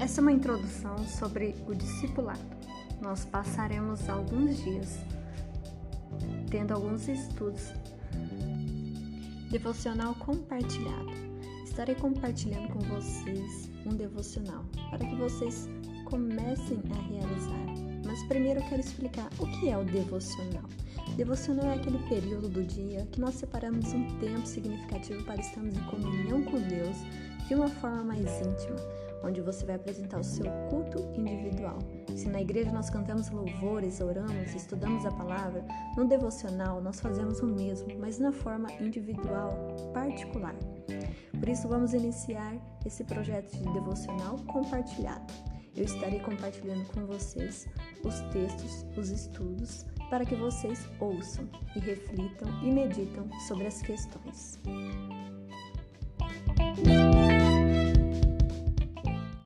Essa é uma introdução sobre o discipulado. Nós passaremos alguns dias tendo alguns estudos. Devocional compartilhado. Estarei compartilhando com vocês um devocional para que vocês comecem a realizar. Mas primeiro eu quero explicar o que é o devocional. Devocional é aquele período do dia que nós separamos um tempo significativo para estarmos em comunhão com Deus de uma forma mais íntima, onde você vai apresentar o seu culto individual. Se na igreja nós cantamos louvores, oramos, estudamos a palavra, no devocional nós fazemos o mesmo, mas na forma individual, particular. Por isso vamos iniciar esse projeto de devocional compartilhado. Eu estarei compartilhando com vocês os textos, os estudos, para que vocês ouçam e reflitam e meditam sobre as questões.